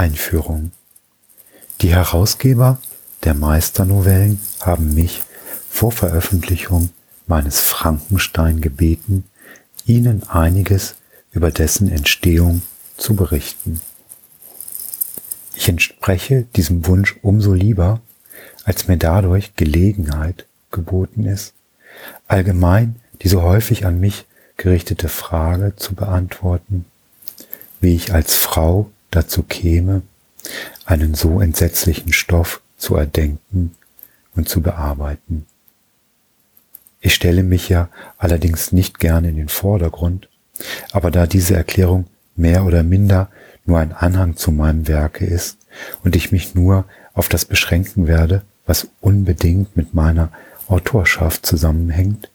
Einführung. Die Herausgeber der Meisternovellen haben mich vor Veröffentlichung meines Frankenstein gebeten, ihnen einiges über dessen Entstehung zu berichten. Ich entspreche diesem Wunsch umso lieber, als mir dadurch Gelegenheit geboten ist, allgemein diese häufig an mich gerichtete Frage zu beantworten, wie ich als Frau dazu käme, einen so entsetzlichen Stoff zu erdenken und zu bearbeiten. Ich stelle mich ja allerdings nicht gern in den Vordergrund, aber da diese Erklärung mehr oder minder nur ein Anhang zu meinem Werke ist und ich mich nur auf das beschränken werde, was unbedingt mit meiner Autorschaft zusammenhängt,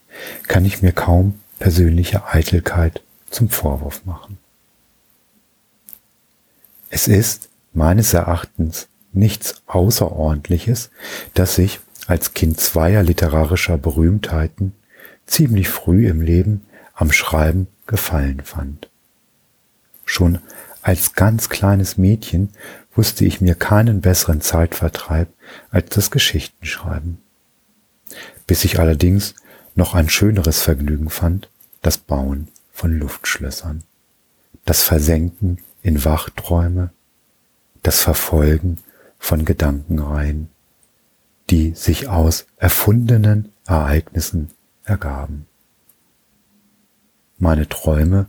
kann ich mir kaum persönliche Eitelkeit zum Vorwurf machen. Es ist meines Erachtens nichts Außerordentliches, dass ich als Kind zweier literarischer Berühmtheiten ziemlich früh im Leben am Schreiben gefallen fand. Schon als ganz kleines Mädchen wusste ich mir keinen besseren Zeitvertreib als das Geschichtenschreiben. Bis ich allerdings noch ein schöneres Vergnügen fand, das Bauen von Luftschlössern, das Versenken in Wachträume, das Verfolgen von Gedankenreihen, die sich aus erfundenen Ereignissen ergaben. Meine Träume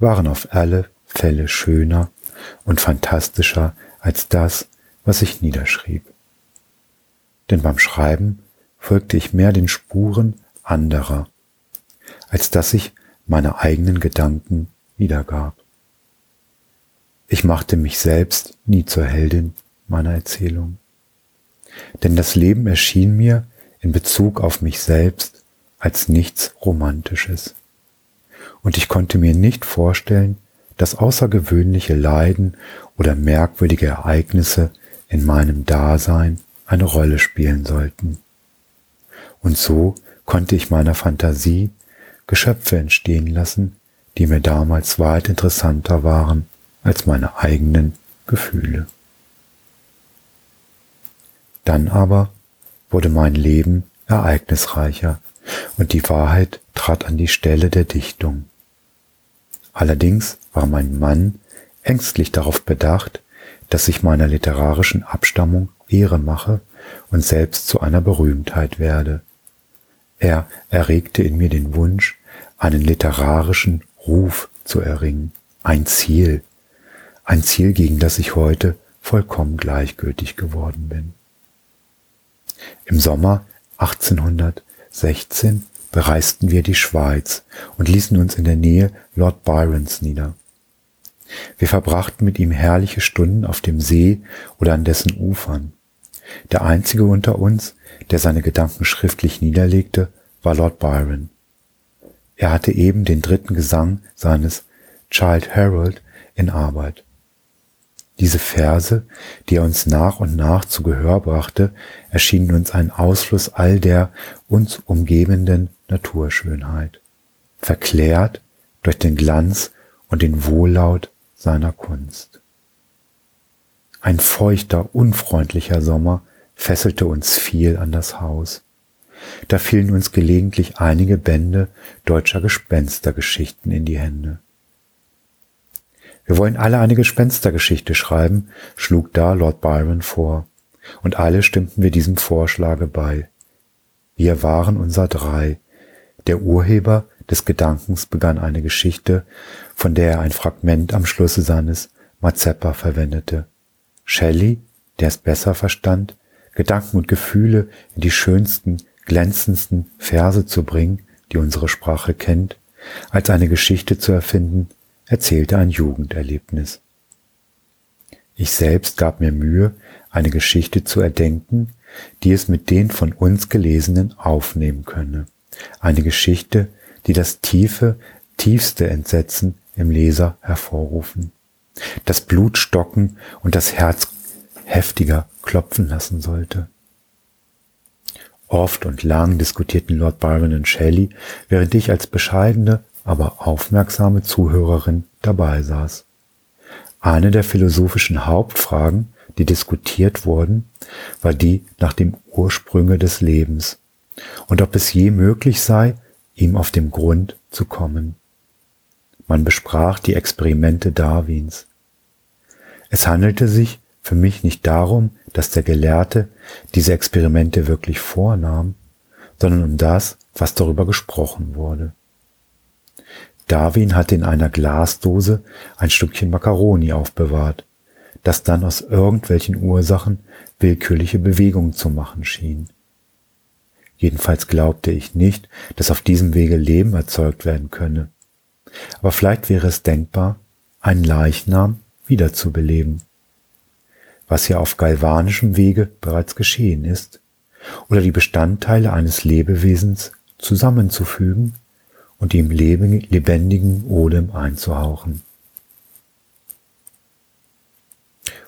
waren auf alle Fälle schöner und fantastischer als das, was ich niederschrieb. Denn beim Schreiben folgte ich mehr den Spuren anderer, als dass ich meine eigenen Gedanken wiedergab. Ich machte mich selbst nie zur Heldin meiner Erzählung. Denn das Leben erschien mir in Bezug auf mich selbst als nichts Romantisches. Und ich konnte mir nicht vorstellen, dass außergewöhnliche Leiden oder merkwürdige Ereignisse in meinem Dasein eine Rolle spielen sollten. Und so konnte ich meiner Fantasie Geschöpfe entstehen lassen, die mir damals weit interessanter waren als meine eigenen Gefühle. Dann aber wurde mein Leben ereignisreicher und die Wahrheit trat an die Stelle der Dichtung. Allerdings war mein Mann ängstlich darauf bedacht, dass ich meiner literarischen Abstammung Ehre mache und selbst zu einer Berühmtheit werde. Er erregte in mir den Wunsch, einen literarischen Ruf zu erringen, ein Ziel, ein Ziel, gegen das ich heute vollkommen gleichgültig geworden bin. Im Sommer 1816 bereisten wir die Schweiz und ließen uns in der Nähe Lord Byrons nieder. Wir verbrachten mit ihm herrliche Stunden auf dem See oder an dessen Ufern. Der einzige unter uns, der seine Gedanken schriftlich niederlegte, war Lord Byron. Er hatte eben den dritten Gesang seines Child Harold in Arbeit. Diese Verse, die er uns nach und nach zu Gehör brachte, erschienen uns ein Ausfluss all der uns umgebenden Naturschönheit, verklärt durch den Glanz und den Wohllaut seiner Kunst. Ein feuchter, unfreundlicher Sommer fesselte uns viel an das Haus. Da fielen uns gelegentlich einige Bände deutscher Gespenstergeschichten in die Hände. Wir wollen alle eine Gespenstergeschichte schreiben, schlug da Lord Byron vor, und alle stimmten wir diesem Vorschlage bei. Wir waren unser drei. Der Urheber des Gedankens begann eine Geschichte, von der er ein Fragment am Schlusse seines Mazeppa verwendete. Shelley, der es besser verstand, Gedanken und Gefühle in die schönsten, glänzendsten Verse zu bringen, die unsere Sprache kennt, als eine Geschichte zu erfinden, erzählte ein Jugenderlebnis. Ich selbst gab mir Mühe, eine Geschichte zu erdenken, die es mit den von uns Gelesenen aufnehmen könne. Eine Geschichte, die das tiefe, tiefste Entsetzen im Leser hervorrufen, das Blut stocken und das Herz heftiger klopfen lassen sollte. Oft und lang diskutierten Lord Byron und Shelley, während ich als bescheidene, aber aufmerksame Zuhörerin dabei saß. Eine der philosophischen Hauptfragen, die diskutiert wurden, war die nach dem Ursprünge des Lebens und ob es je möglich sei, ihm auf dem Grund zu kommen. Man besprach die Experimente Darwins. Es handelte sich für mich nicht darum, dass der Gelehrte diese Experimente wirklich vornahm, sondern um das, was darüber gesprochen wurde. Darwin hatte in einer Glasdose ein Stückchen Macaroni aufbewahrt, das dann aus irgendwelchen Ursachen willkürliche Bewegungen zu machen schien. Jedenfalls glaubte ich nicht, dass auf diesem Wege Leben erzeugt werden könne. Aber vielleicht wäre es denkbar, einen Leichnam wiederzubeleben, was ja auf galvanischem Wege bereits geschehen ist, oder die Bestandteile eines Lebewesens zusammenzufügen und ihm lebendigen Odem einzuhauchen.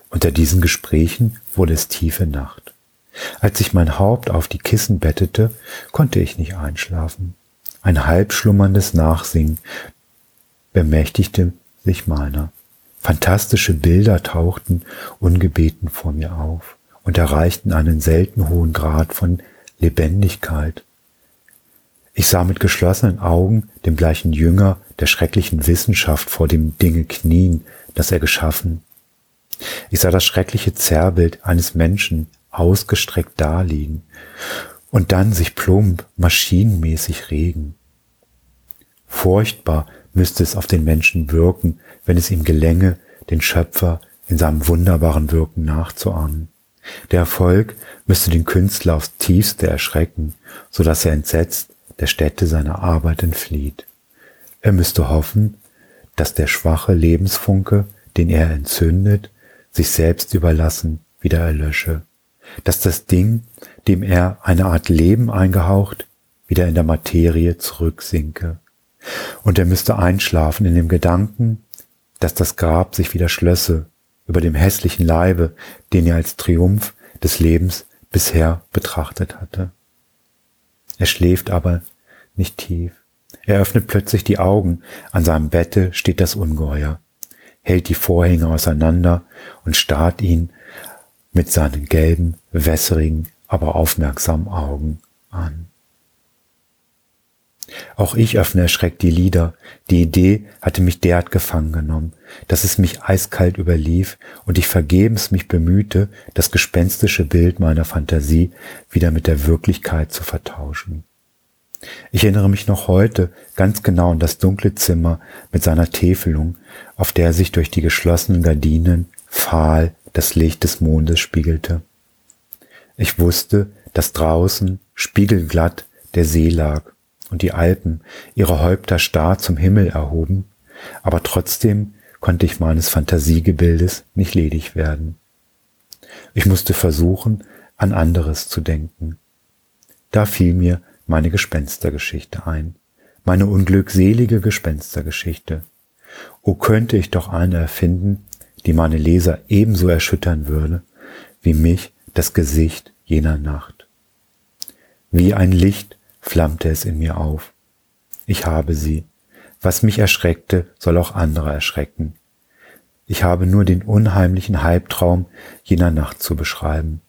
Unter diesen Gesprächen wurde es tiefe Nacht. Als ich mein Haupt auf die Kissen bettete, konnte ich nicht einschlafen. Ein halbschlummerndes Nachsingen bemächtigte sich meiner. Fantastische Bilder tauchten ungebeten vor mir auf und erreichten einen selten hohen Grad von Lebendigkeit. Ich sah mit geschlossenen Augen den gleichen Jünger der schrecklichen Wissenschaft vor dem Dinge knien, das er geschaffen. Ich sah das schreckliche Zerrbild eines Menschen ausgestreckt daliegen und dann sich plump, maschinenmäßig regen. Furchtbar müsste es auf den Menschen wirken, wenn es ihm gelänge, den Schöpfer in seinem wunderbaren Wirken nachzuahmen. Der Erfolg müsste den Künstler aufs tiefste erschrecken, so dass er entsetzt der Stätte seiner Arbeit entflieht. Er müsste hoffen, dass der schwache Lebensfunke, den er entzündet, sich selbst überlassen, wieder erlösche, dass das Ding, dem er eine Art Leben eingehaucht, wieder in der Materie zurücksinke. Und er müsste einschlafen in dem Gedanken, dass das Grab sich wieder schlösse über dem hässlichen Leibe, den er als Triumph des Lebens bisher betrachtet hatte. Er schläft aber nicht tief. Er öffnet plötzlich die Augen. An seinem Bette steht das Ungeheuer, hält die Vorhänge auseinander und starrt ihn mit seinen gelben, wässrigen, aber aufmerksamen Augen an. Auch ich öffne erschreckt die Lider. Die Idee hatte mich derart gefangen genommen, dass es mich eiskalt überlief und ich vergebens mich bemühte, das gespenstische Bild meiner Fantasie wieder mit der Wirklichkeit zu vertauschen. Ich erinnere mich noch heute ganz genau an das dunkle Zimmer mit seiner Täfelung, auf der sich durch die geschlossenen Gardinen fahl das Licht des Mondes spiegelte. Ich wusste, dass draußen, spiegelglatt, der See lag und die Alpen ihre Häupter starr zum Himmel erhoben, aber trotzdem konnte ich meines Fantasiegebildes nicht ledig werden. Ich musste versuchen, an anderes zu denken. Da fiel mir meine Gespenstergeschichte ein, meine unglückselige Gespenstergeschichte. O könnte ich doch eine erfinden, die meine Leser ebenso erschüttern würde, wie mich das Gesicht jener Nacht. Wie ein Licht flammte es in mir auf. Ich habe sie. Was mich erschreckte, soll auch andere erschrecken. Ich habe nur den unheimlichen Halbtraum jener Nacht zu beschreiben.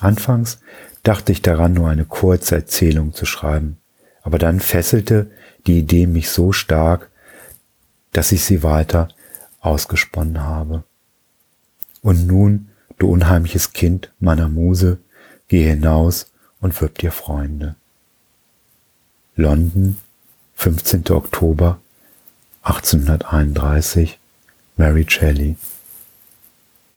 Anfangs dachte ich daran, nur eine kurze Erzählung zu schreiben, aber dann fesselte die Idee mich so stark, dass ich sie weiter ausgesponnen habe. Und nun, du unheimliches Kind meiner Muse, geh hinaus und wirb dir Freunde. London, 15. Oktober 1831, Mary Shelley